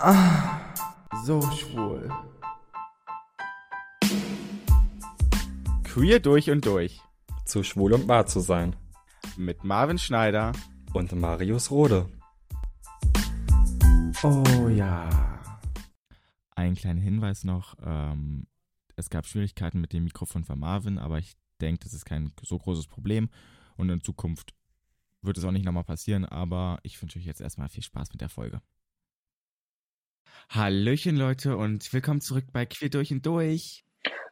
Ah, so schwul. Queer durch und durch. Zu schwul und wahr zu sein. Mit Marvin Schneider und Marius Rode. Oh ja. Ein kleiner Hinweis noch. Ähm, es gab Schwierigkeiten mit dem Mikrofon von Marvin, aber ich denke, das ist kein so großes Problem. Und in Zukunft wird es auch nicht nochmal passieren, aber ich wünsche euch jetzt erstmal viel Spaß mit der Folge. Hallöchen Leute und willkommen zurück bei Queer durch und durch.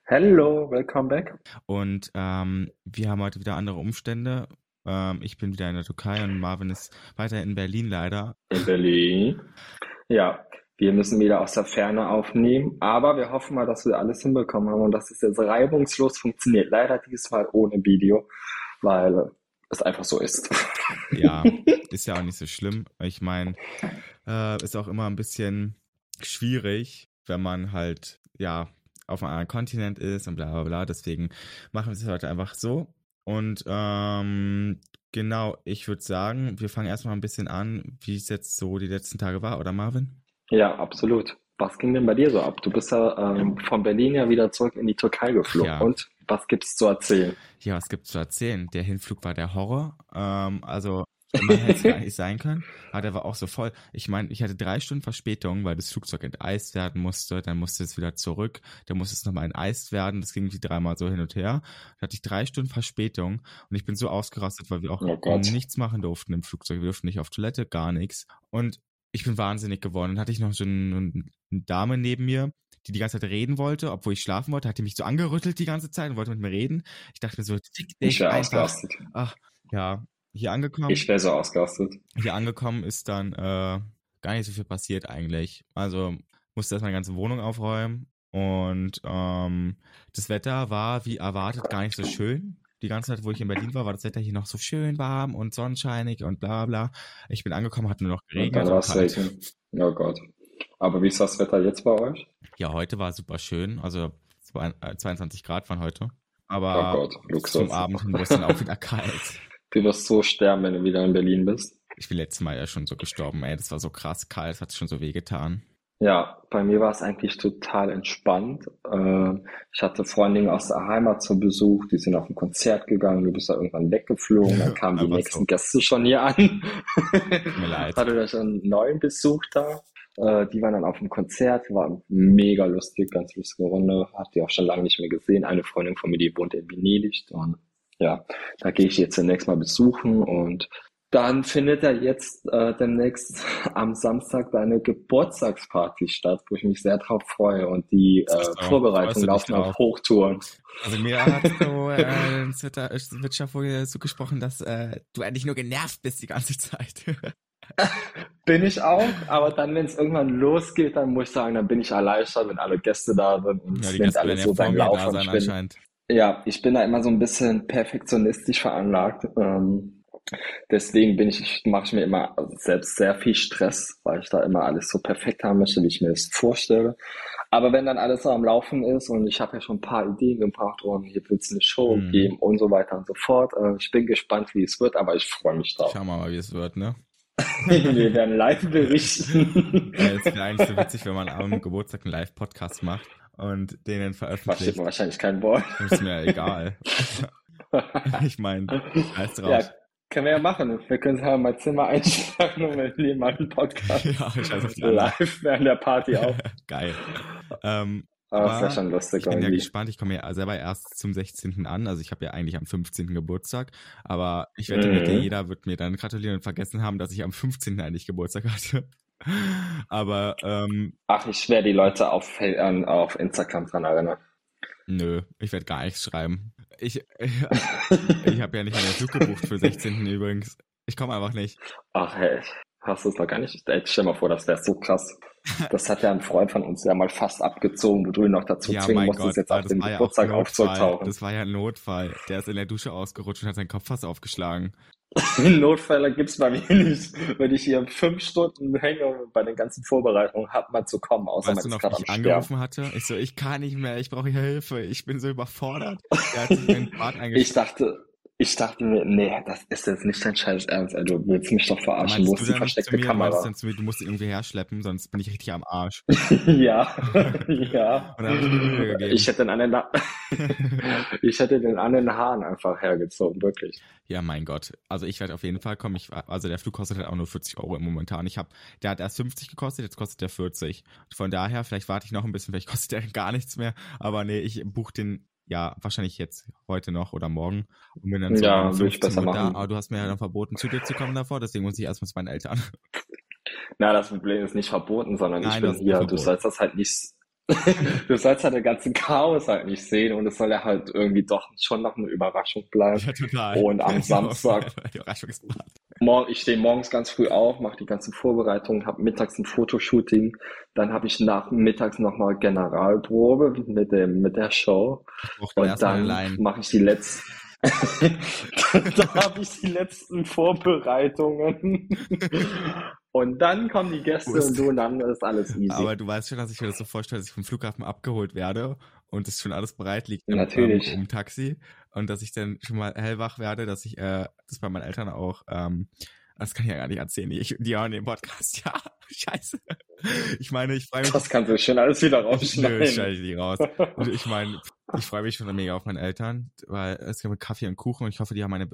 Hello, welcome back. Und ähm, wir haben heute wieder andere Umstände. Ähm, ich bin wieder in der Türkei und Marvin ist weiter in Berlin leider. In Berlin. Ja, wir müssen wieder aus der Ferne aufnehmen, aber wir hoffen mal, dass wir alles hinbekommen haben und dass es jetzt reibungslos funktioniert. Leider diesmal ohne Video, weil es einfach so ist. Ja, ist ja auch nicht so schlimm. Ich meine, äh, ist auch immer ein bisschen schwierig, wenn man halt, ja, auf einem anderen Kontinent ist und bla bla bla. Deswegen machen wir es heute einfach so. Und ähm, genau, ich würde sagen, wir fangen erstmal ein bisschen an, wie es jetzt so die letzten Tage war, oder Marvin? Ja, absolut. Was ging denn bei dir so ab? Du bist ja ähm, von Berlin ja wieder zurück in die Türkei geflogen. Ja. Und was gibt's zu erzählen? Ja, was gibt's zu erzählen? Der Hinflug war der Horror. Ähm, also man hätte es gar nicht sein können. Aber der war auch so voll. Ich meine, ich hatte drei Stunden Verspätung, weil das Flugzeug enteist werden musste. Dann musste es wieder zurück. Dann musste es nochmal enteist werden. Das ging wie dreimal so hin und her. Da hatte ich drei Stunden Verspätung und ich bin so ausgerastet, weil wir auch oh nichts machen durften im Flugzeug. Wir durften nicht auf Toilette, gar nichts. Und ich bin wahnsinnig geworden. Dann hatte ich noch so eine, eine Dame neben mir, die die ganze Zeit reden wollte, obwohl ich schlafen wollte, hat die mich so angerüttelt die ganze Zeit und wollte mit mir reden. Ich dachte mir so, ich einfach. Ach, ja, hier angekommen. Ich wäre so ausgerastet. Hier angekommen ist dann äh, gar nicht so viel passiert eigentlich. Also musste erst meine ganze Wohnung aufräumen und ähm, das Wetter war wie erwartet gar nicht so schön. Die ganze Zeit, wo ich in Berlin war, war das Wetter hier noch so schön warm und sonnenscheinig und bla bla. Ich bin angekommen, hat nur noch geregnet. Und Oh Gott. Aber wie ist das Wetter jetzt bei euch? Ja, heute war super schön. Also 22 äh, Grad waren heute. Aber oh Gott, zum Abend wurde es dann auch wieder kalt. Du wirst so sterben, wenn du wieder in Berlin bist. Ich bin letztes Mal ja schon so gestorben, ey. Das war so krass kalt, das hat schon so wehgetan. Ja, bei mir war es eigentlich total entspannt. Ähm, ich hatte Freundinnen aus der Heimat zu Besuch, die sind auf ein Konzert gegangen, du bist da irgendwann weggeflogen, dann kamen die nächsten so. Gäste schon hier an. mir leid. Hatte da schon einen neuen Besuch da. Äh, die waren dann auf dem Konzert, war mega lustig, ganz lustige Runde. Hat die auch schon lange nicht mehr gesehen. Eine Freundin von mir, die wohnt in Venedig und ja, da gehe ich jetzt zunächst mal besuchen und dann findet er jetzt äh, demnächst am Samstag deine Geburtstagsparty statt, wo ich mich sehr drauf freue und die äh, Vorbereitungen laufen auf Hochtouren. Also mir hat so äh, in Twitter wird schon vorher so gesprochen, dass äh, du eigentlich nur genervt bist die ganze Zeit. bin ich auch, aber dann, wenn es irgendwann losgeht, dann muss ich sagen, dann bin ich erleichtert, wenn alle Gäste da sind und ja, Gäste alles so beim Laufen da sein, anscheinend. Ja, ich bin da immer so ein bisschen perfektionistisch veranlagt. Ähm, deswegen bin ich, ich mache ich mir immer selbst sehr viel Stress, weil ich da immer alles so perfekt haben möchte, wie ich mir das vorstelle. Aber wenn dann alles so am Laufen ist und ich habe ja schon ein paar Ideen gebracht und hier wird es eine Show mhm. geben und so weiter und so fort. Äh, ich bin gespannt, wie es wird, aber ich freue mich drauf. Schauen wir mal, wie es wird, ne? wir werden live berichten. ja, es wäre eigentlich so witzig, wenn man am Geburtstag einen Live-Podcast macht und denen veröffentlicht. Versteht man wahrscheinlich kein Wort. Ist mir egal. ich meine, alles drauf. Ja, können wir ja machen. Wir können ja mein Zimmer einschlagen und wir nehmen mal einen Podcast. Ja, ich weiß auf Live während der Party auf. Geil. Ähm, aber das ist ja schon lustig. Ich bin ja gespannt. Ich komme ja selber erst zum 16. an. Also ich habe ja eigentlich am 15. Geburtstag. Aber ich wette, mhm. jeder wird mir dann gratulieren und vergessen haben, dass ich am 15. eigentlich Geburtstag hatte. Aber ähm, ach, ich werde die Leute auf, auf Instagram dran erinnern. Nö, ich werde gar nichts schreiben. Ich, ich habe ja nicht einen Flug gebucht für 16. übrigens. Ich komme einfach nicht. Ach hey, hast du es noch gar nicht? Ey, stell mal vor, das wäre so krass. Das hat ja ein Freund von uns ja mal fast abgezogen, wo du ihn noch dazu ja, zwingen musstest, Gott, jetzt auf dem Geburtstag ja aufzutauchen. Das war ja ein Notfall. Der ist in der Dusche ausgerutscht und hat seinen Kopf fast aufgeschlagen. Notfälle gibt's bei mir nicht. Wenn ich hier fünf Stunden hänge bei den ganzen Vorbereitungen, hat man zu kommen, außer weißt man ist gerade am angerufen hatte? Ich so, ich kann nicht mehr, ich brauche Hilfe, ich bin so überfordert. ich dachte, ich dachte mir, nee, das ist jetzt nicht dein scheiß Ernst, ey, du willst mich doch verarschen, wo du ist die versteckte mir, Kamera? dann zu mir, du musst ihn irgendwie herschleppen, sonst bin ich richtig am Arsch. ja, ja. Ich hätte den an den, Ha- ich hätte den an den Haaren einfach hergezogen, wirklich. Ja, mein Gott. Also ich werde auf jeden Fall kommen. Ich, also der Flug kostet halt auch nur 40 Euro im momentan. Ich habe, der hat erst 50 gekostet, jetzt kostet der 40. Von daher, vielleicht warte ich noch ein bisschen, vielleicht kostet der gar nichts mehr. Aber nee, ich buche den ja wahrscheinlich jetzt heute noch oder morgen und bin dann so Ja, um würde ich 15 besser Uhr da. machen. Aber du hast mir ja dann verboten, zu dir zu kommen davor, deswegen muss ich erstmal zu meinen Eltern. Na, das Problem ist nicht verboten, sondern Nein, ich bin hier, du sollst das halt nicht, du sollst halt den ganzen Chaos halt nicht sehen und es soll ja halt irgendwie doch schon noch eine Überraschung bleiben. Ja, total. Und am Samstag- Überraschungsparty. Morgen, ich stehe morgens ganz früh auf, mache die ganzen Vorbereitungen, habe mittags ein Fotoshooting, dann habe ich nachmittags nochmal Generalprobe mit dem mit der Show. Und dann mache ich die letzten da habe ich die letzten Vorbereitungen. Und dann kommen die Gäste und du und dann ist alles easy. Aber du weißt schon, dass ich mir das so vorstelle, dass ich vom Flughafen abgeholt werde und es schon alles bereit liegt im, Natürlich. Im Taxi und dass ich dann schon mal hellwach werde, dass ich äh, das bei meinen Eltern auch, ähm, das kann ich ja gar nicht erzählen, ich, die hören den Podcast, ja, scheiße. Ich meine, ich freue mich, das kannst du schön alles wieder nö, rausschneiden. schneide ich nicht raus. Und ich meine, ich freue mich schon mega auf meine Eltern, weil es gibt Kaffee und Kuchen und ich hoffe, die haben eine,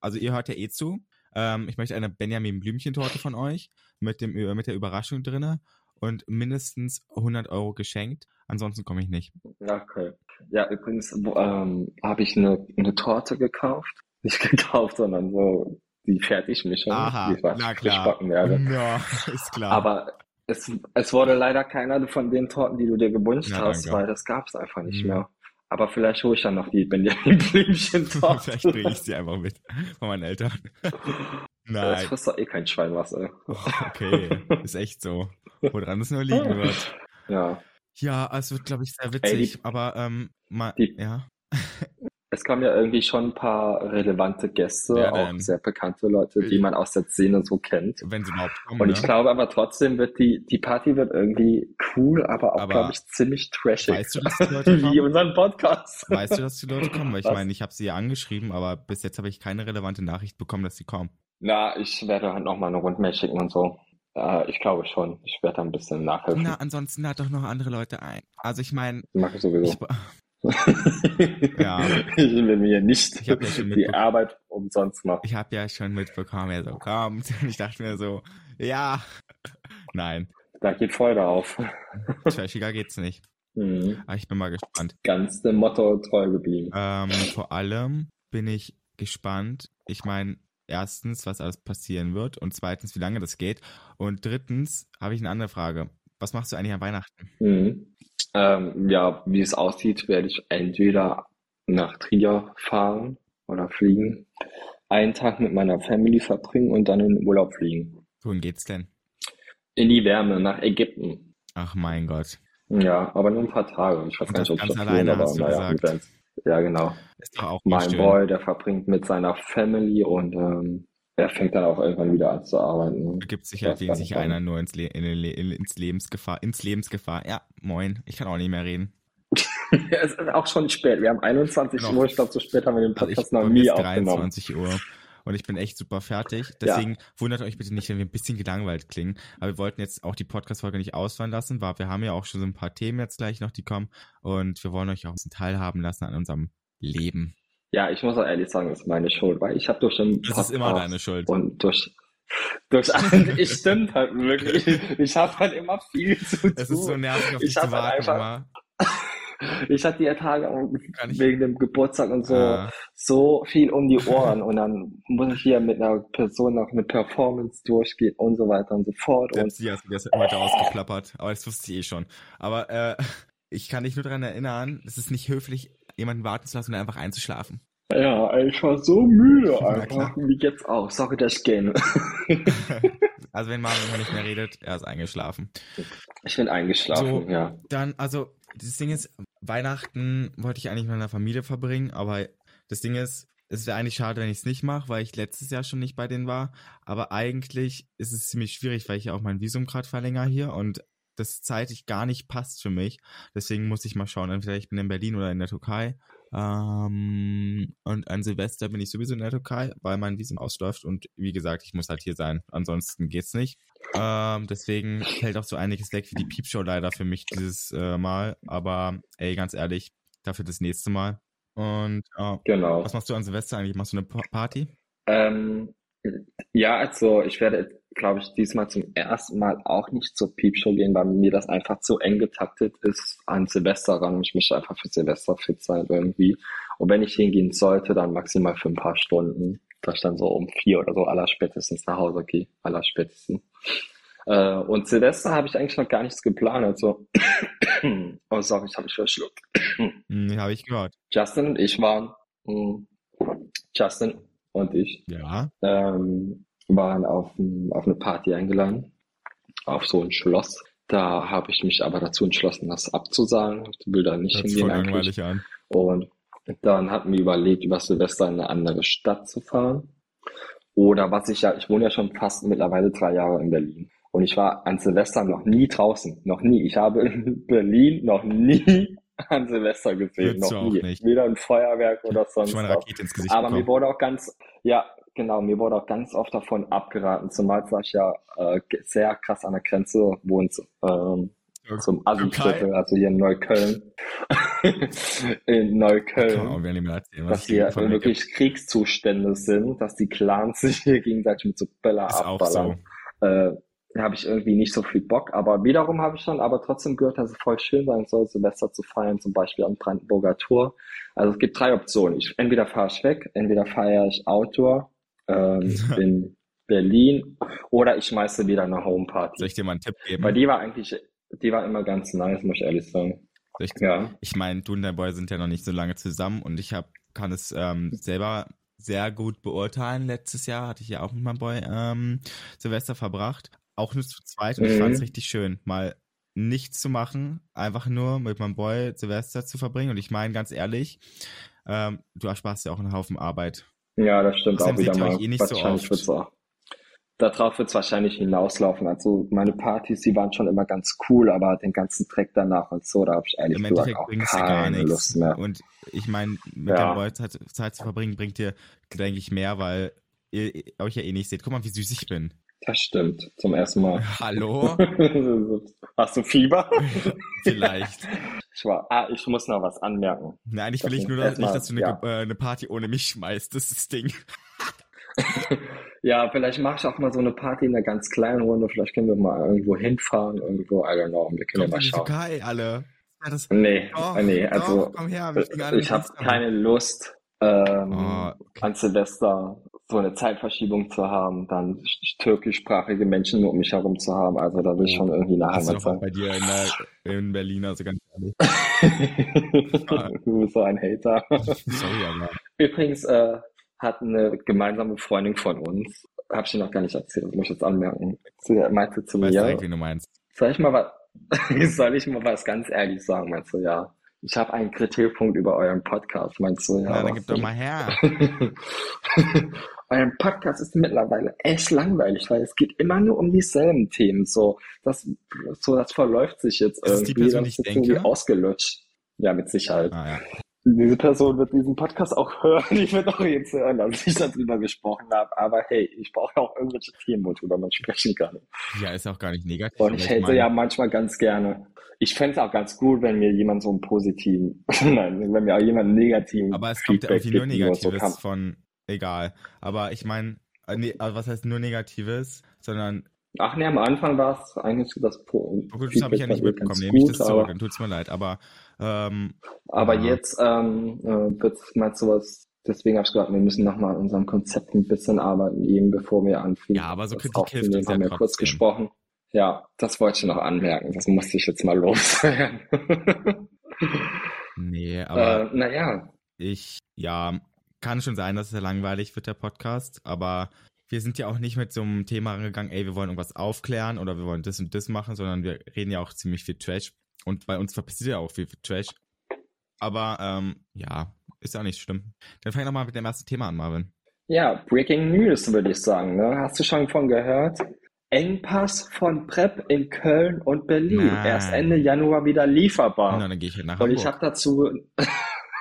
also ihr hört ja eh zu. Ähm, ich möchte eine Benjamin Blümchentorte von euch mit dem mit der Überraschung drinne und mindestens 100 Euro geschenkt. Ansonsten komme ich nicht. Okay. Ja, übrigens ähm, habe ich eine, eine Torte gekauft. Nicht gekauft, sondern so die Fertigmischung, Aha, die ich na klar. backen werde. Ja, ist klar. Aber es, es wurde leider keiner von den Torten, die du dir gewünscht Ja, hast, weil das gab es einfach nicht Mhm. mehr. Aber vielleicht hole ich dann noch die Benjamin Blümchen-Torte. Vielleicht bringe ich sie einfach mit von meinen Eltern. Das Nein. frisst doch eh kein Schwein was, ey. Oh, okay, ist echt so. Woran es nur liegen wird. Ja. Ja, es wird, glaube ich, sehr Ey, witzig. die- aber ähm, mal, die- ja. Es kamen ja irgendwie schon ein paar relevante Gäste, Wer auch sehr bekannte Leute, die man aus der Szene so kennt. Wenn sie überhaupt kommen. Und ne? ich glaube aber trotzdem wird die, die Party wird irgendwie cool, aber auch, glaube ich, ziemlich trashig. weißt du, dass die Leute Wie kommen? unseren Podcast. Weißt du, dass die Leute kommen? Weil ich Was? meine, ich habe sie ja angeschrieben, aber bis jetzt habe ich keine relevante Nachricht bekommen, dass sie kommen. Na, ich werde halt nochmal eine Rundmail schicken und so. Äh, ich glaube schon. Ich werde da ein bisschen nachhelfen. Na, ansonsten lad doch noch andere Leute ein. Also ich meine, Mache ich sowieso. ich, Ja. Ich will mir nicht ja schon die. Arbeit umsonst machen. ich habe ja schon mitbekommen, er so kommt. Und ich dachte mir so, ja, nein, Da geht Freude auf. trashiger geht's nicht. Mhm. Aber ich bin mal gespannt. Ganz dem Motto treu geblieben. Ähm, vor allem bin ich gespannt. Ich meine, erstens, was alles passieren wird und zweitens, wie lange das geht. Und drittens habe ich eine andere Frage. Was machst du eigentlich an Weihnachten? Mhm. Ähm, ja, wie es aussieht, werde ich entweder nach Trier fahren oder fliegen, einen Tag mit meiner Family verbringen und dann in den Urlaub fliegen. Wohin geht's denn? In die Wärme, nach Ägypten. Ach mein Gott. Ja, aber nur ein paar Tage. Ich weiß Und gar nicht, ob ganz das alleine, aber hast du naja, gesagt. Ja, genau. Ist doch auch Mein schön. Boy, der verbringt mit seiner Family und ähm, er fängt dann auch irgendwann wieder an zu arbeiten. Begibt sich Ich halt wegen sich einer nur ins, Le in, Le in, ins Lebensgefahr, ins Lebensgefahr. Ja, moin. Ich kann auch nicht mehr reden. Es ist auch schon spät. Wir haben 21 Noch. Uhr. Ich glaube, so spät haben wir den Also ich Podcast noch bei mir nie ist aufgenommen. 23 Uhr und ich bin echt super fertig. Deswegen wundert euch bitte nicht, wenn wir ein bisschen gelangweilt klingen. Aber wir wollten jetzt auch die Podcast-Folge nicht ausfallen lassen, weil wir haben ja auch schon so ein paar Themen jetzt gleich noch, die kommen. Und wir wollen euch auch ein bisschen teilhaben lassen an unserem Leben. Ja, ich muss auch ehrlich sagen, das ist meine Schuld, weil ich habe durch den Das ist immer deine Schuld. und durch durch ich stimmt halt wirklich. Ich habe halt immer viel zu tun. Es ist so nervig, auf Ich dich zu hab halt warten einfach- immer. Ich hatte die Tage wegen dem Geburtstag und so Ah. so viel um die Ohren und dann muss ich hier mit einer Person noch eine Performance durchgehen und so weiter und so fort. Und Selbst die hast du gestern heute ausgeplappert. Aber das wusste ich eh schon. Aber äh, ich kann dich nur daran erinnern, es ist nicht höflich, jemanden warten zu lassen und einfach einzuschlafen. Ja, ich war so müde einfach. Wie jetzt auch. Sorry, dass ich gehe. also wenn Marvin noch nicht mehr redet, er ist eingeschlafen. Ich bin eingeschlafen, So. ja. Dann, also, das Ding ist, Weihnachten wollte ich eigentlich mit meiner Familie verbringen, aber das Ding ist, es wäre eigentlich schade, wenn ich es nicht mache, weil ich letztes Jahr schon nicht bei denen war. Aber eigentlich ist es ziemlich schwierig, weil ich ja auch mein Visum gerade verlängere hier und das zeitlich gar nicht passt für mich. Deswegen muss ich mal schauen. Entweder ich bin in Berlin oder in der Türkei. Ähm, und an Silvester bin ich sowieso in der Türkei, weil mein Visum ausläuft und wie gesagt, ich muss halt hier sein. Ansonsten geht's nicht. Ähm, deswegen fällt auch so einiges weg wie die Piepshow leider für mich dieses äh, Mal. Aber ey, ganz ehrlich, dafür das nächste Mal. Und äh, Genau. was machst du an Silvester eigentlich? Machst du eine Pa- Party? Ähm, ja, also ich werde, glaube ich, diesmal zum ersten Mal auch nicht zur Piepshow gehen, weil mir das einfach zu eng getaktet ist an Silvester ran. Ich möchte einfach für Silvester fit sein irgendwie. Und wenn ich hingehen sollte, dann maximal für ein paar Stunden, dass ich dann so um vier oder so allerspätestens nach Hause gehe. Allerspätestens. Äh, und Silvester habe ich eigentlich noch gar nichts geplant. Also, oh sorry, ich habe mich verschluckt. Hm, habe ich gehört. Justin und ich waren, mh, Justin und ich Ja. ähm, waren auf, ein, auf eine Party eingeladen, auf so ein Schloss. Da habe ich mich aber dazu entschlossen, das abzusagen. Ich will da nicht Hört hingehen voll eigentlich. langweilig an. Und dann hatten wir überlegt, über Silvester in eine andere Stadt zu fahren. Oder was ich ja, ich wohne ja schon fast mittlerweile drei Jahre in Berlin. Und ich war an Silvester noch nie draußen. Noch nie. Ich habe in Berlin noch nie an Silvester gesehen. Würdest Noch nie. nicht. Weder ein Feuerwerk oder sonst was. Aber mir bekommen. wurde auch ganz, ja, genau, mir wurde auch ganz oft davon abgeraten, zumal ich ja äh, sehr krass an der Grenze wohne ähm, zum Assi-Viertel, also hier in Neukölln. in Neukölln. erzählen, Dass hier mir wirklich Kriegszustände sind, dass die Clans sich hier gegenseitig mit so Böller auch so. abballern. Äh, habe ich irgendwie nicht so viel Bock, aber wiederum habe ich dann aber trotzdem gehört, dass es voll schön sein soll, Silvester zu feiern, zum Beispiel am Brandenburger Tor. Also es gibt drei Optionen. Ich, entweder fahre ich weg, entweder feiere ich Outdoor ähm, in Berlin oder ich schmeiße wieder eine Soll Homeparty. ich dir mal einen Tipp geben? Weil die war eigentlich, die war immer ganz nice, muss ich ehrlich sagen. Soll ich, Ja. ich meine, du und dein Boy sind ja noch nicht so lange zusammen und ich hab, kann es ähm, selber sehr gut beurteilen. Letztes Jahr hatte ich ja auch mit meinem Boy ähm, Silvester verbracht. Auch nur zu zweit und ich Mhm. fand es richtig schön, mal nichts zu machen, einfach nur mit meinem Boy Silvester zu verbringen. Und ich meine, ganz ehrlich, ähm, du ersparst ja auch einen Haufen Arbeit. Ja, das stimmt Außerdem auch wieder mal. eh nicht so wahrscheinlich oft. wird's auch. Darauf wird es wahrscheinlich hinauslaufen. Also meine Partys, die waren schon immer ganz cool, aber den ganzen Dreck danach und so, da habe ich ehrlich Im gesagt auch keine nichts. Lust mehr. Und ich meine, mit Ja. deinem Boy Zeit, Zeit zu verbringen, bringt dir, denke ich, mehr, weil ihr euch ja eh nicht seht. Guck mal, wie süß ich bin. Das stimmt, zum ersten Mal. Hallo? Hast du Fieber? Vielleicht. Ich war, ah, ich muss noch was anmerken. Nein, Das will ich nur, dass, nicht, dass du eine, ja. Äh, eine Party ohne mich schmeißt. Das ist das Ding. Ja, vielleicht mache ich auch mal so eine Party in einer ganz kleinen Runde. Vielleicht können wir mal irgendwo hinfahren, irgendwo, I don't know. Wir können ja mal schauen. Türkei, alle. Ja, das, Nee, doch, nee, doch, also komm her, alle ich habe keine Lust, ähm, Oh, an Silvester so eine Zeitverschiebung zu haben, dann sch- türkischsprachige Menschen um mich herum zu haben. Also da will ich schon irgendwie eine du Heimat auch sein. bei dir in, der, in Berlin, also ganz ehrlich. Du bist so ein Hater. Sorry, aber. Übrigens äh, hat eine gemeinsame Freundin von uns, habe ich dir noch gar nicht erzählt, muss ich jetzt anmerken. Sie meinte zu du mir, du meinst? soll ich mal was, soll ich mal was ganz ehrlich sagen? Meinst du, ja. Ich habe einen Kritikpunkt über euren Podcast. Meinst du, ja. Na, dann gib doch mal her. Euer Podcast ist mittlerweile echt langweilig, weil es geht immer nur um dieselben Themen. So, das, so, das verläuft sich jetzt Ist es die irgendwie. Person, das ist jetzt irgendwie denke? ausgelutscht. Ja, mit Sicherheit. Ah, ja. Diese Person wird diesen Podcast auch hören. Ich werde auch jetzt hören, dass ich darüber gesprochen habe. Aber hey, ich brauche auch irgendwelche Themen, worüber man sprechen kann. ja, ist auch gar nicht negativ. Und ich hätte mein, ja manchmal ganz gerne. Ich fände es auch ganz gut, wenn mir jemand so einen positiven, nein, wenn mir auch jemand einen negativen Aber es kommt ja Feedback irgendwie nur so Negatives kann. von, egal. Aber ich meine, äh, nee, also was heißt nur Negatives, sondern, Ach nee, am Anfang war es eigentlich das Po- das habe ich ja nicht mitbekommen, nehme ich das zurück, dann tut's mir leid. Aber, ähm, aber Ja. jetzt ähm, äh, wird mal sowas, deswegen habe ich gesagt, wir müssen nochmal an unserem Konzept ein bisschen arbeiten, eben bevor wir anfangen. ja, aber so das Kritik hilft uns ja haben wir kurz gesprochen. Ja, das wollte ich noch anmerken, das musste ich jetzt mal loswerden. Nee, aber äh, naja, ich, ja, kann schon sein, dass es langweilig wird, der Podcast, aber wir sind ja auch nicht mit so einem Thema rangegangen, ey, wir wollen irgendwas aufklären oder wir wollen das und das machen, sondern wir reden ja auch ziemlich viel Trash und bei uns passiert ja auch viel Trash. Aber, ähm, ja, ist ja auch nicht schlimm. Dann fang doch mal mit dem ersten Thema an, Marvin. ja, Breaking News würde ich sagen. Ne? Hast du schon von gehört? Engpass von PrEP in Köln und Berlin. Nein. Erst Ende Januar wieder lieferbar. Na, dann gehe ich halt nach Und ich Hamburg. habe dazu,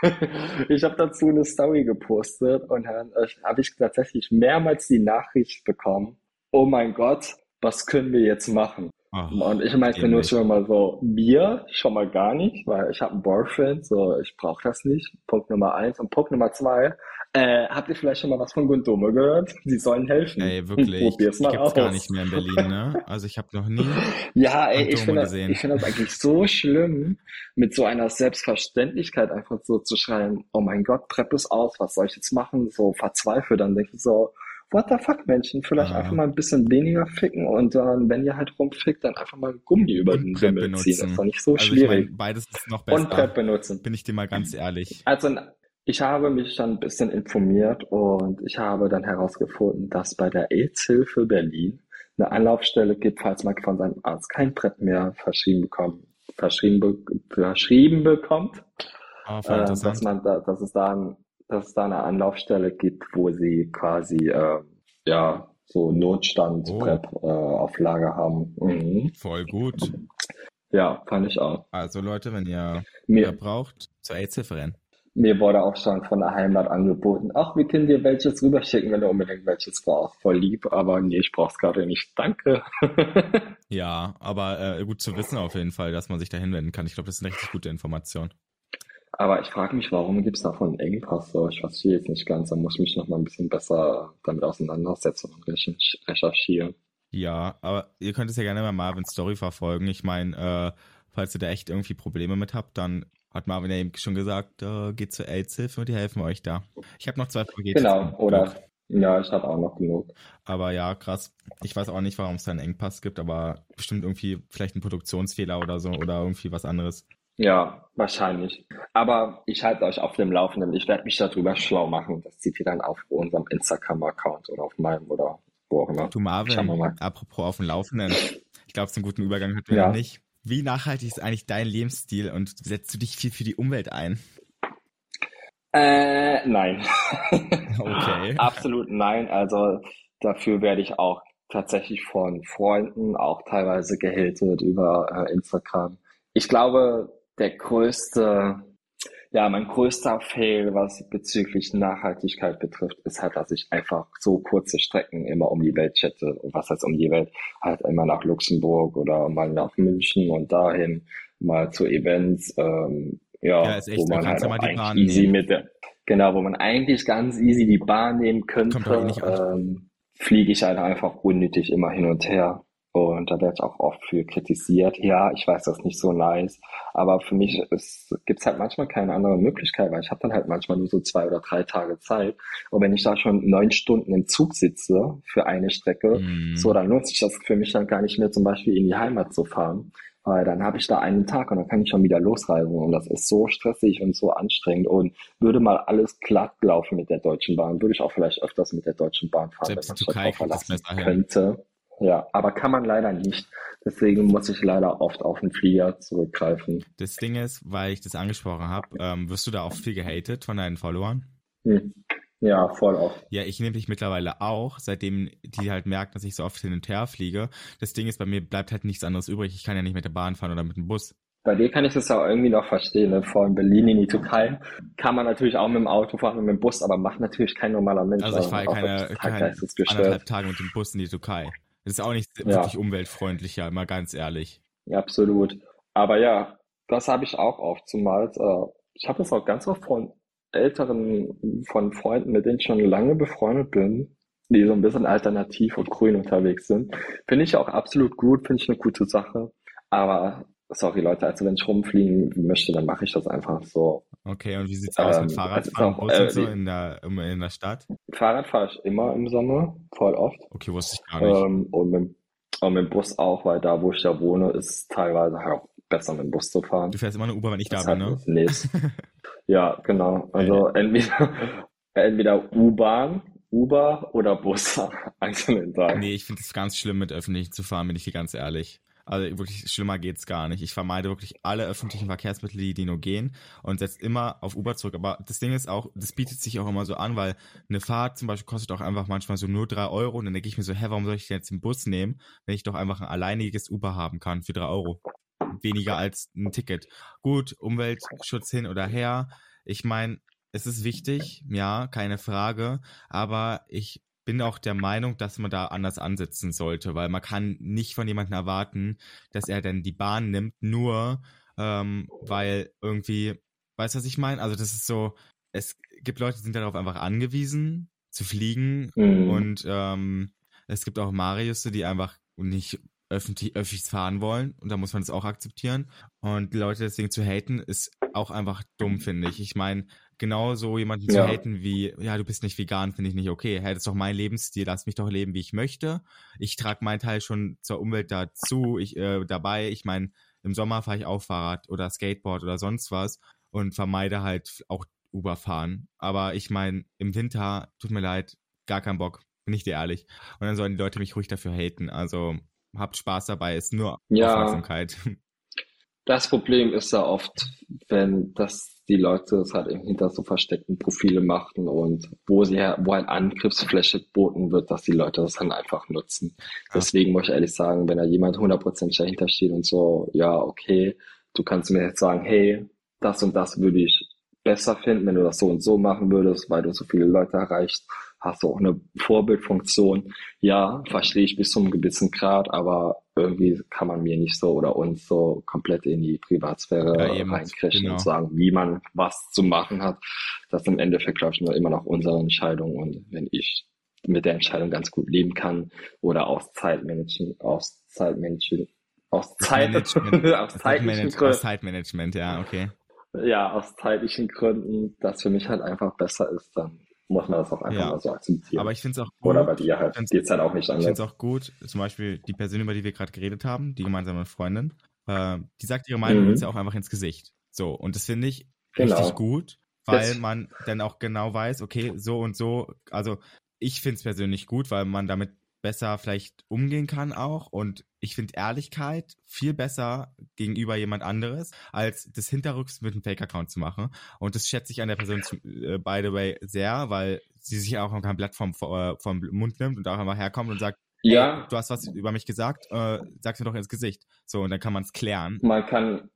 ich habe dazu eine Story gepostet und dann äh, habe ich tatsächlich mehrmals die Nachricht bekommen, oh mein Gott, was können wir jetzt machen? Ach, Und ich meinte nur schon mal so, mir schon mal gar nicht, weil ich habe einen Boyfriend, so ich brauche das nicht. Punkt Nummer eins. Und Punkt Nummer zwei, äh, habt ihr vielleicht schon mal was von Gundome gehört? Sie sollen helfen. Ey, wirklich. Probier's mal Gibt's gar aus. nicht mehr in Berlin, ne? Also ich habe noch nie. Ja, ey, ich finde das, ich finde das eigentlich so schlimm, mit so einer Selbstverständlichkeit einfach so zu schreien, oh mein Gott, Prep ist aus, was soll ich jetzt machen? So verzweifelt, dann denke ich so, what the fuck, Menschen, vielleicht Ah. einfach mal ein bisschen weniger ficken und dann, wenn ihr halt rumfickt, dann einfach mal Gummi über Und den Prep Rimmel ziehen. Das ist benutzen. doch nicht so Also ich schwierig. meine, beides ist noch Und besser. Prep benutzen. Bin ich dir mal ganz ehrlich. Also ich habe mich dann ein bisschen informiert und ich habe dann herausgefunden, dass bei der AIDS-Hilfe Berlin eine Anlaufstelle gibt, falls man von seinem Arzt kein Brett mehr verschrieben bekommt, verschrieben, be verschrieben bekommt, voll äh, dass man da, dass es da, ein, dass es da eine Anlaufstelle gibt, wo sie quasi äh, ja so Notstand Oh. Äh, auf Lager haben. Mhm. Voll gut. Ja, fand ich auch. Also Leute, wenn ihr mehr braucht, zur AIDS-Hilfe rennen. Mir wurde auch schon von der Heimat angeboten, ach, wir können dir welches rüberschicken, wenn du unbedingt welches brauchst. Voll lieb, aber nee, ich brauch's gerade nicht. Danke. Ja, aber äh, gut zu wissen auf jeden Fall, dass man sich da hinwenden kann. Ich glaube, das ist eine richtig gute Information. Aber ich frage mich, warum gibt's davon einen Engpass? So, ich verstehe jetzt nicht ganz. Da muss ich mich noch mal ein bisschen besser damit auseinandersetzen und recherch- recherchieren. Ja, aber ihr könnt es ja gerne mal Marvins Story verfolgen. Ich meine, äh, falls ihr da echt irgendwie Probleme mit habt, dann hat Marvin ja eben schon gesagt, äh, geht zur AIDS-Hilfe und die helfen euch da. Ich habe noch zwei Pakete. Genau, oder? Ja, ich habe auch noch genug. Aber ja, krass. Ich weiß auch nicht, warum es da einen Engpass gibt, aber bestimmt irgendwie vielleicht ein Produktionsfehler oder so oder irgendwie was anderes. Ja, wahrscheinlich. Aber ich halte euch auf dem Laufenden. Ich werde mich darüber schlau machen. Das seht ihr dann auf unserem Instagram-Account oder auf meinem oder wo auch immer. Du Marvin, apropos auf dem Laufenden. Ich glaube, es ist ein guten Übergang hatten wir Ja. nicht. Wie nachhaltig ist eigentlich dein Lebensstil und setzt du dich viel für die Umwelt ein? Äh, nein. Okay. Absolut nein. Also dafür werde ich auch tatsächlich von Freunden auch teilweise gehatet über äh, Instagram. Ich glaube, der größte, ja, mein größter Fail, was bezüglich Nachhaltigkeit betrifft, ist halt, dass ich einfach so kurze Strecken immer um die Welt chatte. Und was heißt um die Welt? Halt immer nach Luxemburg oder mal nach München und dahin, mal zu Events, ähm, ja, Ja, echt wo man halt auch eigentlich Bahn easy nehmen. mit der, genau, wo man eigentlich ganz easy die Bahn nehmen könnte, eh nicht an. ähm, fliege ich halt einfach unnötig immer hin und her. Und da werde ich auch oft für kritisiert. Ja, ich weiß, das ist nicht so nice. Aber für mich gibt es halt manchmal keine andere Möglichkeit, weil ich habe dann halt manchmal nur so zwei oder drei Tage Zeit. Und wenn ich da schon neun Stunden im Zug sitze für eine Strecke, Mm. so, dann lohnt sich das für mich dann gar nicht mehr, zum Beispiel in die Heimat zu fahren. Weil dann habe ich da einen Tag und dann kann ich schon wieder losreisen. Und das ist so stressig und so anstrengend. Und würde mal alles glatt laufen mit der Deutschen Bahn, würde ich auch vielleicht öfters mit der Deutschen Bahn fahren, Selbst wenn man sich darauf verlassen könnte. Ja, aber kann man leider nicht. Deswegen muss ich leider oft auf den Flieger zurückgreifen. Das Ding ist, weil ich das angesprochen habe, ähm, wirst du da oft viel gehatet von deinen Followern? Hm. Ja, voll oft. Ja, ich nehme dich mittlerweile auch, seitdem die halt merken, dass ich so oft hin und her fliege. Das Ding ist, bei mir bleibt halt nichts anderes übrig. Ich kann ja nicht mit der Bahn fahren oder mit dem Bus. Bei dir kann ich das ja irgendwie noch verstehen, ne? Von Berlin in die Türkei kann man natürlich auch mit dem Auto fahren und mit dem Bus, aber macht natürlich kein normaler Mensch. Also ich fahre keine, keine anderthalb Tage mit dem Bus in die Türkei. Das ist auch nicht Ja. wirklich umweltfreundlicher, mal ganz ehrlich. Ja, absolut. Aber ja, das habe ich auch oftmals. Äh, ich habe das auch ganz oft von älteren, von Freunden, mit denen ich schon lange befreundet bin, die so ein bisschen alternativ und grün unterwegs sind. Finde ich auch absolut gut, finde ich eine gute Sache. Aber sorry Leute, also wenn ich rumfliegen möchte, dann mache ich das einfach so. Okay, und wie sieht's aus mit Ähm, Fahrradfahren, auch, äh, so in der, in der Stadt? Fahrrad fahre ich immer im Sommer, voll oft. Okay, wusste ich gar nicht. Ähm, und mit, und mit dem Bus auch, weil da, wo ich ja wohne, ist teilweise halt auch besser mit dem Bus zu fahren. Du fährst immer eine Uber, wenn ich da Das bin, halt ne? Ja, genau. Also entweder, entweder U-Bahn, Uber oder Bus. Den drei. Nee, ich finde es ganz schlimm, mit öffentlich zu fahren, bin ich dir ganz ehrlich. Also wirklich schlimmer geht's gar nicht. Ich vermeide wirklich alle öffentlichen Verkehrsmittel, die, die nur gehen und setze immer auf Uber zurück. Aber das Ding ist auch, das bietet sich auch immer so an, weil eine Fahrt zum Beispiel kostet auch einfach manchmal so nur drei Euro und dann denke ich mir so, hä, warum soll ich denn jetzt den Bus nehmen, wenn ich doch einfach ein alleiniges Uber haben kann für drei Euro? Weniger als ein Ticket. Gut, Umweltschutz hin oder her. ich meine, es ist wichtig, ja, keine Frage, aber ich bin auch der Meinung, dass man da anders ansetzen sollte, weil man kann nicht von jemandem erwarten, dass er dann die Bahn nimmt, nur ähm, weil irgendwie, weißt du, was ich meine? Also das ist so, es gibt Leute, die sind darauf einfach angewiesen, zu fliegen Mhm. und ähm, es gibt auch Marius, die einfach nicht öffentlich, öffentlich fahren wollen und da muss man das auch akzeptieren. Und Leute deswegen zu haten, ist auch einfach dumm, finde ich. Ich meine, genauso jemanden zu Ja. haten wie, ja, du bist nicht vegan, finde ich nicht okay. Hey, das ist doch mein Lebensstil, lass mich doch leben, wie ich möchte. Ich trage meinen Teil schon zur Umwelt dazu, ich äh, dabei. Ich meine, im Sommer fahre ich auch Fahrrad oder Skateboard oder sonst was und vermeide halt auch Uber fahren. Aber ich meine, im Winter, tut mir leid, gar keinen Bock, bin ich dir ehrlich. Und dann sollen die Leute mich ruhig dafür haten. Also habt Spaß dabei, ist nur Ja. Aufmerksamkeit. Das Problem ist ja oft, wenn das die Leute es halt eben hinter so versteckten Profile machen und wo sie wo ein Angriffsfläche geboten wird, dass die Leute das dann einfach nutzen. Deswegen muss ich ehrlich sagen, wenn da jemand hundertprozentig dahinter steht und so, ja, okay, du kannst mir jetzt sagen, hey, das und das würde ich besser finden, wenn du das so und so machen würdest, weil du so viele Leute erreichst, hast du auch eine Vorbildfunktion. Ja, verstehe ich bis zu einem gewissen Grad, aber irgendwie kann man mir nicht so oder uns so komplett in die Privatsphäre Ja, reinkriegen genau. und sagen, wie man was zu machen hat. Das ist im Endeffekt, glaube ich, nur immer noch unsere Entscheidung. Und wenn ich mit der Entscheidung ganz gut leben kann oder aus Zeitmanagement, aus Zeitmanagement, aus Zeit, aus Gründen, aus Zeitmanagement, ja, okay. ja, aus zeitlichen Gründen, das für mich halt einfach besser ist, dann muss man das auch einfach Ja. mal so akzeptieren. Aber ich finde es auch gut. Oder bei dir halt, find's- geht's halt auch nicht Ich finde es anders. auch gut, zum Beispiel die Person, über die wir gerade geredet haben, die gemeinsame Freundin, äh, die sagt ihre Meinung Mhm. uns ja auch einfach ins Gesicht. So, und das finde ich Genau. richtig gut, weil Das- man dann auch genau weiß, okay, so und so, also ich finde es persönlich gut, weil man damit besser vielleicht umgehen kann auch und ich finde Ehrlichkeit viel besser gegenüber jemand anderes, als das hinterrücks mit einem Fake-Account zu machen. Und das schätze ich an der Person, äh, by the way, sehr, weil sie sich auch kein Blatt vom, äh, vom Mund nimmt und auch einfach herkommt und sagt, Ja, du hast was über mich gesagt, äh, sag's mir doch ins Gesicht. So, und dann kann man es klären. man kann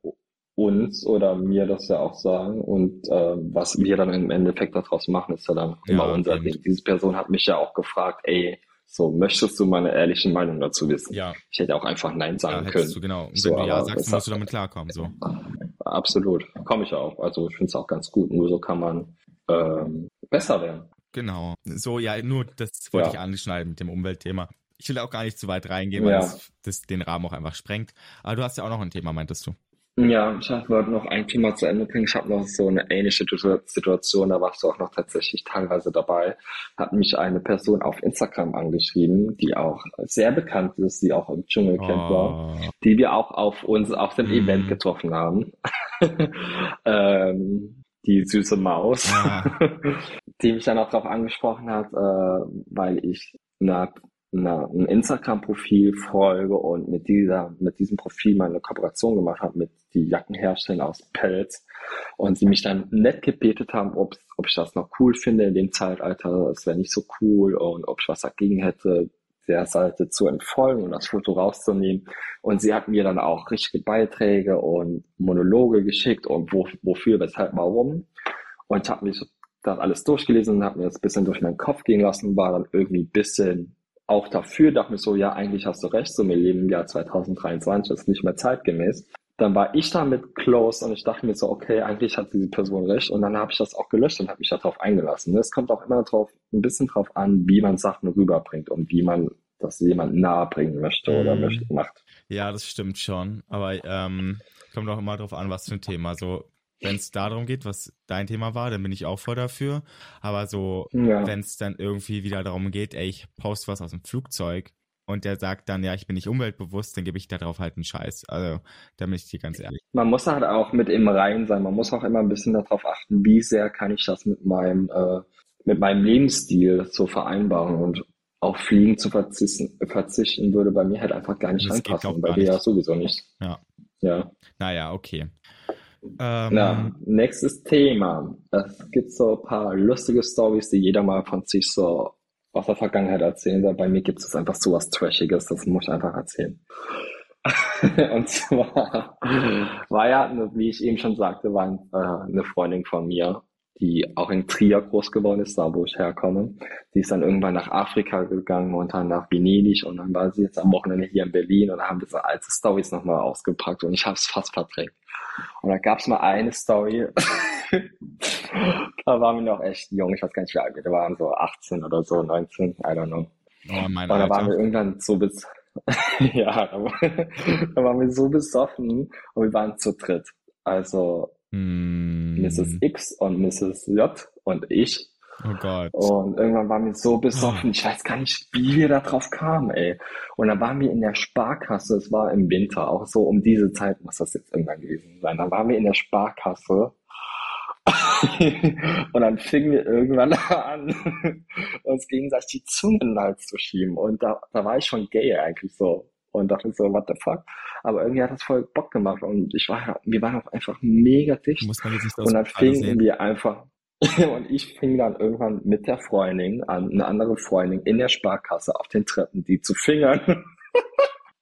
uns oder mir das ja auch sagen und äh, was wir dann im Endeffekt daraus machen, ist ja dann Ja, immer unser. Ding. Diese Person hat mich ja auch gefragt, ey, so, möchtest du meine ehrliche Meinung dazu wissen? Ja, Ich hätte auch einfach Nein ja sagen hättest können. du, genau. Und So, wenn du ja sagst, musst du damit klarkommen. So. Absolut, komme ich auch. Also ich finde es auch ganz gut. Nur so kann man ähm, besser werden. Genau. So, ja, nur das wollte Ja. ich anschneiden mit dem Umweltthema. Ich will auch gar nicht zu weit reingehen, weil Ja. das, das den Rahmen auch einfach sprengt. Aber du hast ja auch noch ein Thema, meintest du. Ja, ich wollte noch ein Thema zu Ende bringen. Ich habe noch so eine ähnliche Situ- Situation, da warst du auch noch tatsächlich teilweise dabei. Hat mich eine Person auf Instagram angeschrieben, die auch sehr bekannt ist, die auch im Dschungelcamp war, Oh, die wir auch auf uns auf dem Mhm. Event getroffen haben. ähm, die süße Maus, Ja. die mich dann auch darauf angesprochen hat, äh, weil ich einer, einer, ein Instagram-Profil folge und mit dieser, mit diesem Profil mal eine Kooperation gemacht habe mit die Jacken herstellen aus Pelz und sie mich dann nett gebetet haben, ob, ob ich das noch cool finde in dem Zeitalter, es wäre nicht so cool und ob ich was dagegen hätte, der Seite zu entfolgen und das Foto rauszunehmen. Und sie hat mir dann auch richtige Beiträge und Monologe geschickt und wo, wofür, weshalb, warum. Und ich habe mich das alles durchgelesen und habe mir das bisschen durch meinen Kopf gehen lassen, war dann irgendwie bisschen auch dafür, dachte mir so, ja, eigentlich hast du recht, so wir leben im Jahr 2023, das ist nicht mehr zeitgemäß. Dann war ich damit close und ich dachte mir so, okay, eigentlich hat diese Person recht und dann habe ich das auch gelöscht und habe mich darauf eingelassen. Es kommt auch immer drauf, ein bisschen drauf an, wie man Sachen rüberbringt und wie man das jemand nahe bringen möchte oder Mhm. möchte, macht. Ja, das stimmt schon. Aber ähm, kommt auch immer drauf an, was für ein Thema. So, wenn es darum geht, was dein Thema war, dann bin ich auch voll dafür. Aber so, Ja. wenn es dann irgendwie wieder darum geht, ey, ich poste was aus dem Flugzeug und der sagt dann, ja, ich bin nicht umweltbewusst, dann gebe ich darauf halt einen Scheiß. Also, da bin ich dir ganz ehrlich. Man muss halt auch mit im Rein sein. Man muss auch immer ein bisschen darauf achten, wie sehr kann ich das mit meinem, äh, mit meinem Lebensstil so vereinbaren und auf Fliegen zu verzichten, verzichten würde bei mir halt einfach gar nicht Das reinpassen. Bei dir ja sowieso nicht. Ja. Ja. Naja, okay. Ähm, Ja, nächstes Thema. Es gibt so ein paar lustige Stories, die jeder mal von sich so aus der Vergangenheit erzählen soll. Bei mir gibt es einfach so was Trashiges, das muss ich einfach erzählen. Und zwar war ja, wie ich eben schon sagte, war äh, eine Freundin von mir, die auch in Trier groß geworden ist, da wo ich herkomme. Die ist dann irgendwann nach Afrika gegangen und dann nach Venedig und dann war sie jetzt am Wochenende hier in Berlin und haben diese alte Stories nochmal ausgepackt und ich habe es fast verdrängt. Und da gab es mal eine Story, da waren wir noch echt jung, ich weiß gar nicht wie alt wir waren, so 18 oder so, 19, I don't know. Oh, mein Und da waren wir irgendwann so bis, ja, da waren wir so besoffen und wir waren zu dritt. Also Hm. Mrs. X und Mrs. J und ich. Oh Gott. Und irgendwann waren wir so besoffen, ich weiß gar nicht, wie wir da drauf kamen, ey. Und dann waren wir in der Sparkasse, es war im Winter, auch so um diese Zeit muss das jetzt irgendwann gewesen sein. Dann waren wir in der Sparkasse und dann fingen wir irgendwann an, uns gegenseitig die Zungen Hals zu schieben. Und da, da war ich schon gay eigentlich so. Und dachte so, what the fuck? Aber irgendwie hat das voll Bock gemacht und ich war, wir waren auch einfach mega dicht. Muss man jetzt nicht Und dann fingen wir einfach, und ich fing dann irgendwann mit der Freundin an, eine andere Freundin in der Sparkasse auf den Treppen, die zu fingern.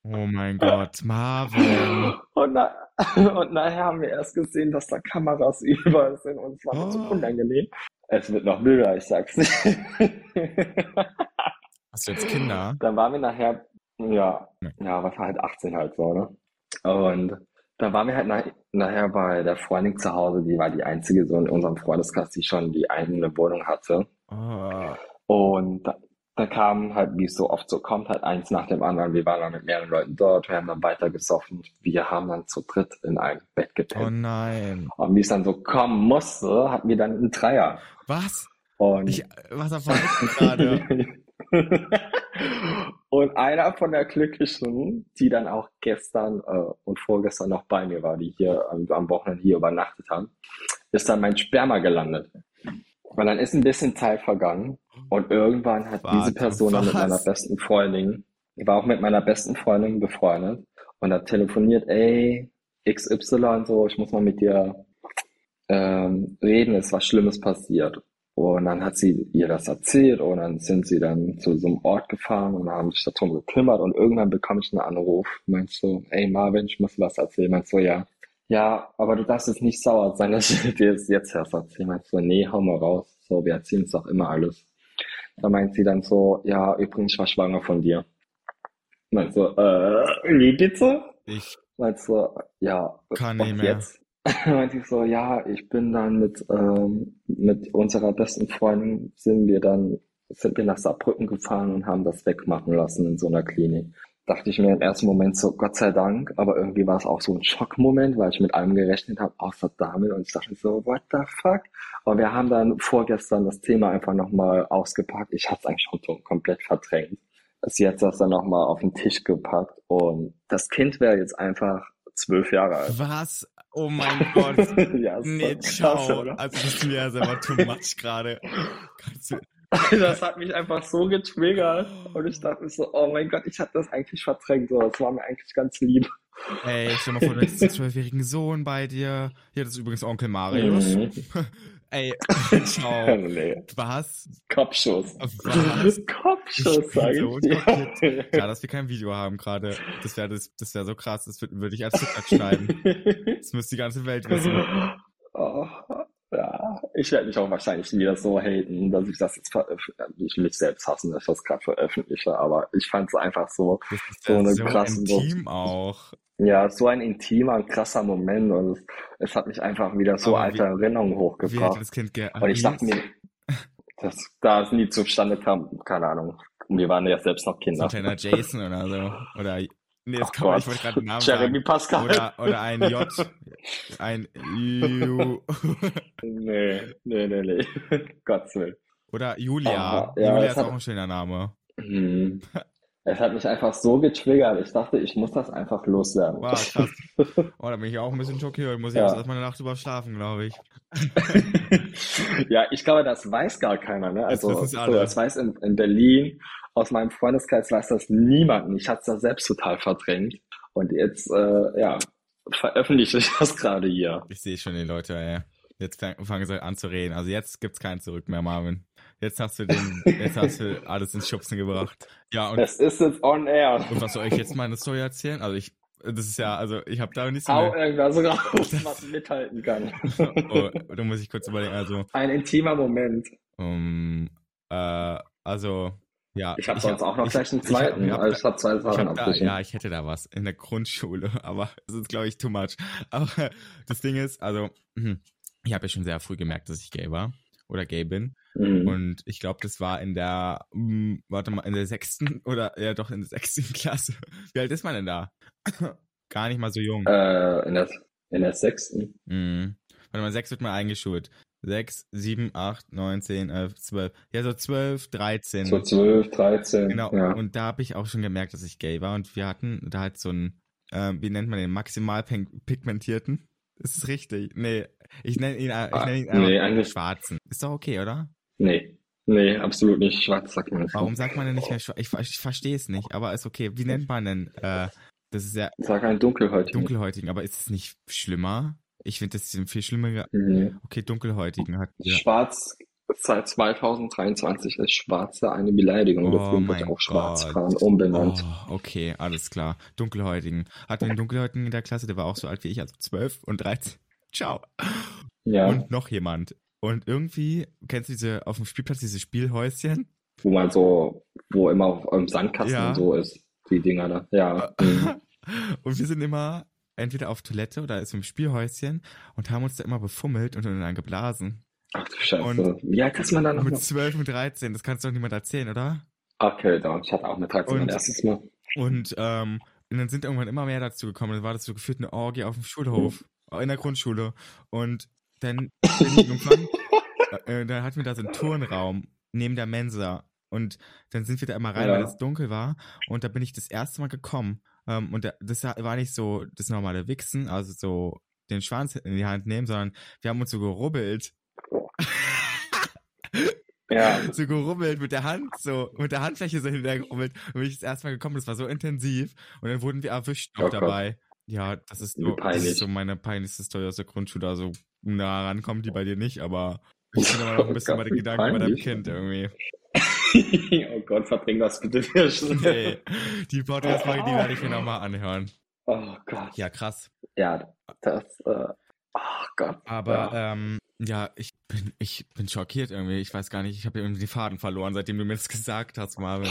Oh mein Gott, Marvin. Und, na, und nachher haben wir erst gesehen, dass da Kameras überall sind und es war mir so Oh. unangenehm. Es wird noch wilder, ich sag's nicht. Hast du jetzt Kinder? Dann waren wir nachher, ja, ja, was war halt 18 halt so, ne? Und dann waren wir halt nach, nachher bei der Freundin zu Hause, die war die einzige so in unserem Freundeskreis, die schon die eigene Wohnung hatte. Oh. Und da, da kam halt, wie es so oft so kommt, halt eins nach dem anderen. Wir waren dann mit mehreren Leuten dort, wir haben dann weiter gesoffen. Wir haben dann zu dritt in einem Bett oh gepennt. nein. Und wie es dann so kommen musste, hatten wir dann einen Dreier. Was? Und Ich, was davon ist gerade? Und einer von der Glücklichen, die dann auch gestern äh, und vorgestern noch bei mir war, die hier am, am Wochenende hier übernachtet haben, ist dann mein Sperma gelandet. Und dann ist ein bisschen Zeit vergangen und irgendwann hat diese Warte, Person dann mit was? meiner besten Freundin, ich war auch mit meiner besten Freundin befreundet und hat telefoniert, ey, XY, so, ich muss mal mit dir ähm, reden, ist was Schlimmes passiert. Und dann hat sie ihr das erzählt und dann sind sie dann zu so einem Ort gefahren und haben sich darum gekümmert und irgendwann bekomme ich einen Anruf. Meinst du, ey Marvin, ich muss was erzählen? Meinst du, ja. Ja, aber du darfst jetzt nicht sauer sein, dass ich dir das jetzt erst erzähle. Meinst du, nee, hau mal raus. So, wir erzählen uns doch immer alles. Da meint sie dann so, ja, übrigens, ich war schwanger von dir. Meinst du, äh, wie bitte? Ich Meinst du, ja, Kann nicht mehr. jetzt? Meinte ich so, ja, ich bin dann mit, ähm, mit unserer besten Freundin sind wir dann, sind wir nach Saarbrücken gefahren und haben das wegmachen lassen in so einer Klinik. Dachte ich mir im ersten Moment so, Gott sei Dank, aber irgendwie war es auch so ein Schockmoment, weil ich mit allem gerechnet habe, außer damit und ich dachte so, what the fuck? Aber wir haben dann vorgestern das Thema einfach nochmal ausgepackt. Ich hatte es eigentlich schon komplett verdrängt. Sie hat das dann nochmal auf den Tisch gepackt und das Kind wäre jetzt einfach zwölf Jahre alt. Was? Oh mein Gott. ja, ist Nee, krass, ciao. oder? Also bist du mir ja selber too much gerade. Das hat mich einfach so getriggert und ich dachte so, oh mein Gott, ich hatte das eigentlich verdrängt, so, das war mir eigentlich ganz lieb. ey, stell mal vor, du hättest einen zwölfjährigen Sohn bei dir. Hier, das ist übrigens Onkel Marius. Mhm. Ey, ciao. nee, Was? Kopfschuss. Was? Kopfschuss, Ich bin sag so ich dir. Ja, dass wir kein Video haben gerade. Das wäre das, das wär so krass, das würde würd ich als TikTok schneiden. Das müsste die ganze Welt wissen. Oh, ja, ich werde mich auch wahrscheinlich wieder so haten, dass ich das jetzt veröffentliche. Ich mich selbst hassen, dass ich das gerade veröffentliche, aber ich fand es einfach so, So eine so krasse- intim auch. Ja, so ein intimer und krasser Moment und es, es hat mich einfach wieder so Aber alte wie- Erinnerungen Wie hochgebracht. das Kind Und ich dachte mir, dass da es nie zustande kam, keine Ahnung. Wir waren ja selbst noch so Kinder. ein kleiner Jason oder so. Oder, nee, das Ach kann man, ich wollte gerade einen Namen Jeremy sagen. Pascal. Oder, oder ein J. Ein Ju. Nee, nee, nee, nee. Gottes Willen. Oder Julia. Ah, ja, Julia das ist hat- auch ein schöner Name. Hm. Es hat mich einfach so getriggert. Ich dachte, ich muss das einfach loswerden. Wow, krass. Oh, da bin ich auch ein bisschen schockiert. Muss ich Ja. jetzt erstmal eine Nacht drüber schlafen, glaube ich. ja, ich glaube, das weiß gar keiner. Ne? Also, wissen's so, das weiß in, in Berlin, aus meinem Freundeskreis weiß das niemand. Ich hatte es da selbst total verdrängt. Und jetzt, äh, ja, veröffentliche ich das gerade hier. Ich sehe schon die Leute, ey. Jetzt fang- fangen sie an zu reden. Also jetzt gibt's kein Zurück mehr, Marvin. Jetzt hast du den, jetzt hast du alles ins Schubsen gebracht. Ja, und, Es ist jetzt on air. und was soll ich jetzt meine Story erzählen? Also ich, Das ist ja, also ich habe da nicht so Hau irgendwas raus, was mithalten kann. oh, da muss ich kurz überlegen, also, Ein intimer Moment. um, äh, also, ja. Ich habe sonst auch noch ich- gleich einen zweiten. ich hab also ich habe zwei Sachen hab da, ja, ich hätte da was in der Grundschule, aber das ist, glaube ich, too much. Aber das Ding ist, also, mhm, ich habe ja schon sehr früh gemerkt, dass ich gay war oder gay bin. Mhm. Und ich glaube, das war in der, mm, warte mal, in der sechsten oder ja doch in der sechsten Klasse. Wie alt ist man denn da? Gar nicht mal so jung. Äh, in, der, in der sechsten. Mhm. Warte mal, sechs wird mal eingeschult. Sechs, sieben, acht, neun, zehn, elf, zwölf. Ja, so zwölf, dreizehn. So 12, 13. Genau, Ja. und da habe ich auch schon gemerkt, dass ich gay war und wir hatten da halt so einen, äh, wie nennt man den, maximal pigmentierten? Ist es richtig? Nee, ich nenne ihn, äh, ich Ah, nenne ihn einfach nee, eigentlich- schwarzen. Ist doch okay, oder? Nee. Nee, absolut nicht. Schwarz sagt man nicht. Warum sagt man denn nicht mehr schwarz? Ich, ich verstehe es nicht, aber ist okay. Wie nennt man denn, äh, das ist ja Sag ein Dunkelhäutigen. dunkelhäutigen, aber ist es nicht schlimmer? Ich finde das ist viel schlimmer. Nee. Okay, dunkelhäutigen hat, ja. Schwarz seit 2023 ist Schwarze eine Beleidigung. Oh Deswegen wird auch Schwarzfahren umbenannt. Oh, okay, alles klar. Dunkelhäutigen. Hatten wir einen Dunkelhäutigen in der Klasse, der war auch so alt wie ich, also 12 und 13. Ciao. Ja, Und noch jemand. Und irgendwie, kennst du diese, auf dem Spielplatz diese Spielhäuschen? wo man so, wo immer auf im Sandkasten Ja. so ist, die Dinger da. Ja. Und wir sind immer entweder auf Toilette oder ist im Spielhäuschen und haben uns da immer befummelt und dann geblasen. Ach du Scheiße. Und- Wie alt ist man da noch? Mit 12 und 13, das kannst du doch niemand erzählen, oder? Okay, da, ich hatte auch mit 13 mein Und- erstes Mal. Und, ähm, und dann sind irgendwann immer mehr dazu gekommen. Dann war das so gefühlt eine Orgie auf dem Schulhof, in der Grundschule. Und dann bin ich irgendwann, äh, dann hatten wir da so einen Turnraum neben der Mensa. Und dann sind wir da immer rein, Ja. weil es dunkel war. Und da bin ich das erste Mal gekommen. Ähm, und da, das war nicht so das normale Wichsen, also so den Schwanz in die Hand nehmen, sondern wir haben uns so gerubbelt. Ja. so gerubbelt mit der Hand, so mit der Handfläche so hintergerubbelt. Und bin ich das erste Mal gekommen, das war so intensiv. Und dann wurden wir erwischt noch Oh dabei. Ja, das ist, so, das ist so meine peinlichste Story aus der Grundschule. Also nah rankommt die bei dir nicht, aber ich bin immer noch ein Oh bisschen Gott, bei den Gedanken bei deinem. Kind irgendwie. oh Gott, verbring das bitte für Nee, die Podcast-Folge, die werde ich mir nochmal anhören. Oh Gott. Ja, krass. Ja, das, äh, oh Gott. Aber ja. ähm, ja, ich bin, ich bin schockiert irgendwie. Ich weiß gar nicht, ich habe irgendwie den Faden verloren, seitdem du mir das gesagt hast, Marvin.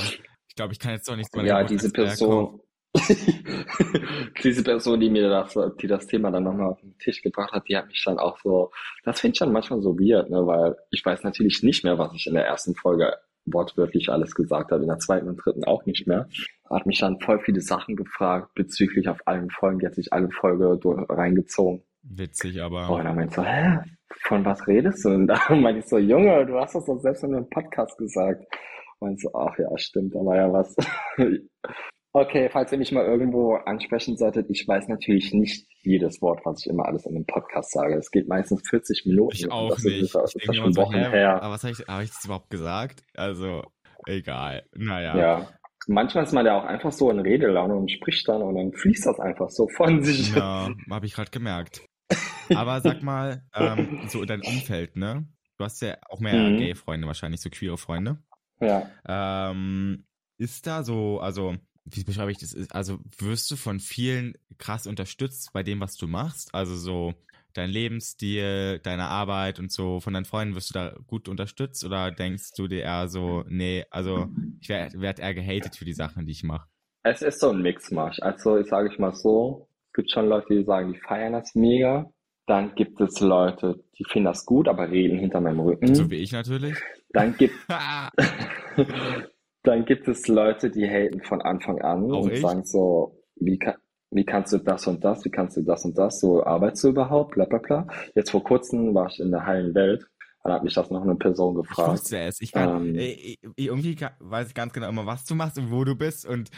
Ich glaube, ich kann jetzt doch nicht zu meiner ja, diese. Person, diese Person, die mir das, die das Thema dann nochmal auf den Tisch gebracht hat, die hat mich dann auch so, das finde ich dann manchmal so weird, ne, weil ich weiß natürlich nicht mehr, was ich in der ersten Folge wortwörtlich alles gesagt habe, in der zweiten und dritten auch nicht mehr. Hat mich dann voll viele Sachen gefragt bezüglich auf allen Folgen, die hat sich alle Folge reingezogen. Witzig, aber. Oh, und dann meinte ich so, hä, von was redest du? Und da meinte ich so, Junge, du hast das doch selbst in einem Podcast gesagt. Und ich so, ach ja, stimmt, da war ja was. Okay, falls ihr mich mal irgendwo ansprechen solltet, ich weiß natürlich nicht jedes Wort, was ich immer alles in einem Podcast sage. Es geht meistens 40 Minuten. Ich auch das nicht. Ist, das ich ist schon Wochen hä, her. aber was habe ich, habe ich das überhaupt gesagt? Also, egal. Naja. Ja. Manchmal ist man ja auch einfach so in Redelaune und spricht dann und dann fließt das einfach so von sich. Ja, habe ich gerade gemerkt. Aber sag mal, ähm, so dein Umfeld, ne? Du hast ja auch mehr Mhm. Gay-Freunde wahrscheinlich, so queere Freunde. Ja. Ähm, ist da so, also, wie beschreibe ich das? Also, wirst du von vielen krass unterstützt bei dem, was du machst? Also so dein Lebensstil, deine Arbeit und so, von deinen Freunden wirst du da gut unterstützt oder denkst du dir eher so, nee, also ich werde werd eher gehatet für die Sachen, die ich mache? Es ist so ein Mixmarsch. Also, ich sage ich mal so, es gibt schon Leute, die sagen, die feiern das mega. Dann gibt es Leute, die finden das gut, aber reden hinter meinem Rücken. So wie ich natürlich. Dann gibt, dann gibt es Leute, die haten von Anfang an Auch und ich? sagen so, wie, ka- wie kannst du das und das, wie kannst du das und das, so arbeitest du überhaupt, bla bla bla. Jetzt vor kurzem war ich in der heilen Welt, dann hat mich das noch eine Person Ich gefragt. wusste es. Ich kann, Ähm. äh, ich- irgendwie ka- weiß ich ganz genau immer, was du machst und wo du bist und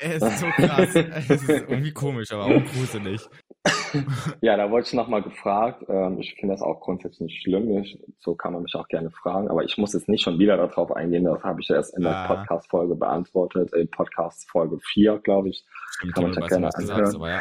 es ist so krass. es ist irgendwie komisch, aber auch gruselig. Ja, da wurde ich nochmal gefragt. Ähm, ich finde das auch grundsätzlich nicht schlimm. So kann man mich auch gerne fragen. Aber ich muss jetzt nicht schon wieder darauf eingehen. Das habe ich erst in der Ah. Podcast-Folge beantwortet. In Podcast-Folge 4, glaube ich. Stimmt, Kann man ja gerne anhören. sagst, ja.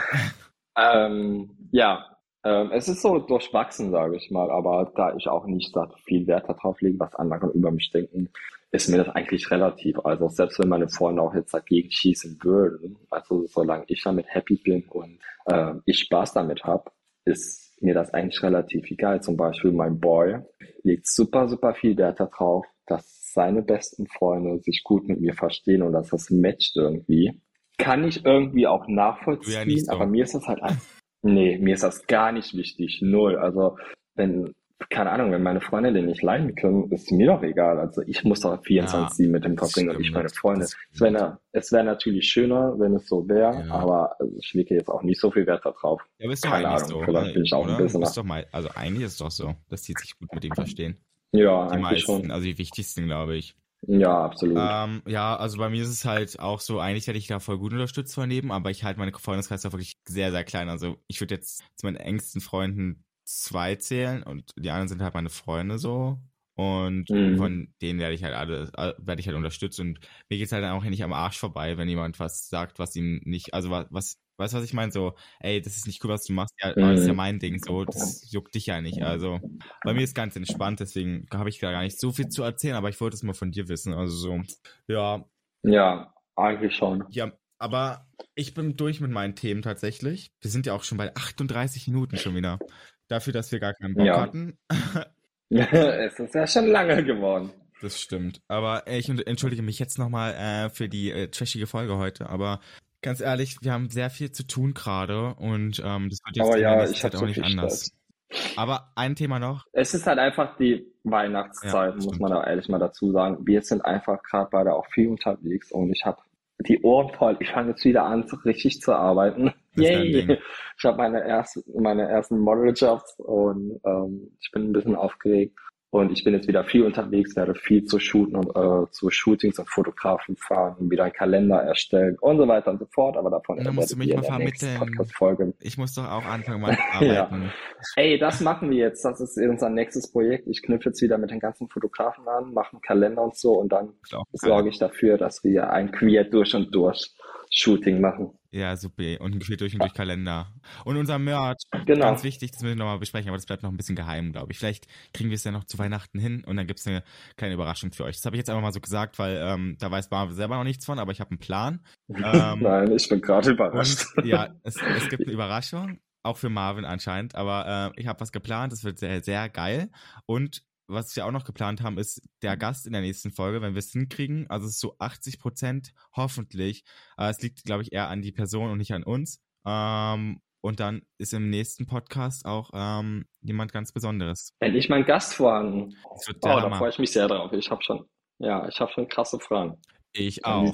Ähm, ja, Ähm, es ist so durchwachsen, sage ich mal, aber da ich auch nicht so viel Wert darauf lege, was andere über mich denken, ist mir das eigentlich relativ. Also selbst wenn meine Freunde auch jetzt dagegen schießen würden, also solange ich damit happy bin und äh, ich Spaß damit habe, ist mir das eigentlich relativ egal. Zum Beispiel mein Boy legt super, super viel Wert darauf, dass seine besten Freunde sich gut mit mir verstehen und dass das matcht irgendwie. Kann ich irgendwie auch nachvollziehen, Ja, so. aber mir ist das halt einfach, nee, mir ist das gar nicht wichtig. Null. Also, wenn, keine Ahnung, wenn meine Freunde den nicht leiden können, ist mir doch egal. Also, ich muss doch 24-7 mit dem verbringen und nicht meine Freunde. Es wäre es wäre natürlich schöner, wenn es so wäre, Ja. aber also, ich lege jetzt auch nicht so viel Wert darauf. Ja, aber ist doch Keine Ahnung, so. vielleicht bin ich auch ein oder? bisschen Ist doch mal, also eigentlich ist es doch so, dass die sich gut mit ihm verstehen. Ja, Die eigentlich meisten, schon. also die wichtigsten, glaube ich. Ja, absolut. Ähm, ja, also bei mir ist es halt auch so, eigentlich hätte ich da voll gut unterstützt von neben, aber ich halte meine Freundeskreis da wirklich sehr, sehr klein. Also ich würde jetzt zu meinen engsten Freunden zwei zählen und die anderen sind halt meine Freunde so. Und Mhm. von denen werde ich halt alle, äh, werde ich halt unterstützt und mir geht's halt dann auch nicht am Arsch vorbei, wenn jemand was sagt, was ihm nicht, also was, was weißt du, was ich meine? So, ey, das ist nicht cool, was du machst, ja, das ist ja Mhm. mein Ding, so, das juckt dich ja nicht. Also bei mir ist ganz entspannt, deswegen habe ich da gar nicht so viel zu erzählen, aber ich wollte es mal von dir wissen. Also so, ja, Ja, eigentlich schon. ja, aber ich bin durch mit meinen Themen tatsächlich. Wir sind ja auch schon bei 38 Minuten schon wieder. Dafür, dass wir gar keinen Bock Ja. hatten. es ist ja schon lange geworden. Das stimmt. Aber ich entschuldige mich jetzt nochmal äh, für die äh, trashige Folge heute. Aber ganz ehrlich, wir haben sehr viel zu tun gerade und ähm, das wird jetzt Aber ja, ich Zeit auch so nicht anders. Stress. Aber ein Thema noch. Es ist halt einfach die Ja, Weihnachtszeit, muss stimmt. man da ehrlich mal dazu sagen. Wir sind einfach gerade beide auch viel unterwegs und ich habe die Ohren voll. Ich fange jetzt wieder an, so richtig zu arbeiten. Yay! Ich habe meine, erste, meine ersten Modeljobs und ähm, ich bin ein bisschen aufgeregt. Und ich bin jetzt wieder viel unterwegs, werde viel zu shooten und äh, zu Shootings und Fotografen fahren, wieder einen Kalender erstellen und so weiter und so fort. Aber davon Da musst du mich mal vermitteln. Podcast-Folge Ich muss doch auch anfangen mal zu Ja. arbeiten. Ey, das machen wir jetzt. Das ist unser nächstes Projekt. Ich knüpfe jetzt wieder mit den ganzen Fotografen an, mache einen Kalender und so und dann sorge ich dafür, dass wir ein queer durch und durch Shooting machen. Ja, super. Und Gefühl durch und durch Kalender. Und unser Merch, Genau. ganz wichtig, das müssen wir nochmal besprechen, aber das bleibt noch ein bisschen geheim, glaube ich. Vielleicht kriegen wir es ja noch zu Weihnachten hin und dann gibt's eine kleine Überraschung für euch. Das habe ich jetzt einfach mal so gesagt, weil ähm, da weiß Marvel selber noch nichts von, aber ich habe einen Plan. Ähm, Nein, ich bin gerade überrascht. Und ja, es, es gibt eine Überraschung, auch für Marvin anscheinend, aber äh, ich habe was geplant, das wird sehr, sehr geil. Und was wir auch noch geplant haben, ist der Gast in der nächsten Folge, wenn wir es hinkriegen. Also es ist so 80 Prozent, hoffentlich. Äh, es liegt, glaube ich, eher an die Person und nicht an uns. Ähm, und dann ist im nächsten Podcast auch ähm, jemand ganz Besonderes. Endlich mein Gast vorhanden. Das Oh, da freue ich mich sehr drauf. Ich habe schon, ja, ich habe schon krasse Fragen Ich auch.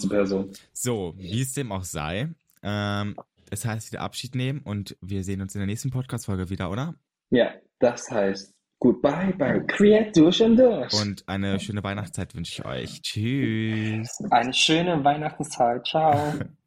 So, wie es dem auch sei. Ähm, es heißt wieder Abschied nehmen und wir sehen uns in der nächsten Podcast-Folge wieder, oder? Ja, das heißt Goodbye bei Queer durch und durch. Und eine schöne Weihnachtszeit wünsche ich euch. Tschüss. Eine schöne Weihnachtszeit. Ciao.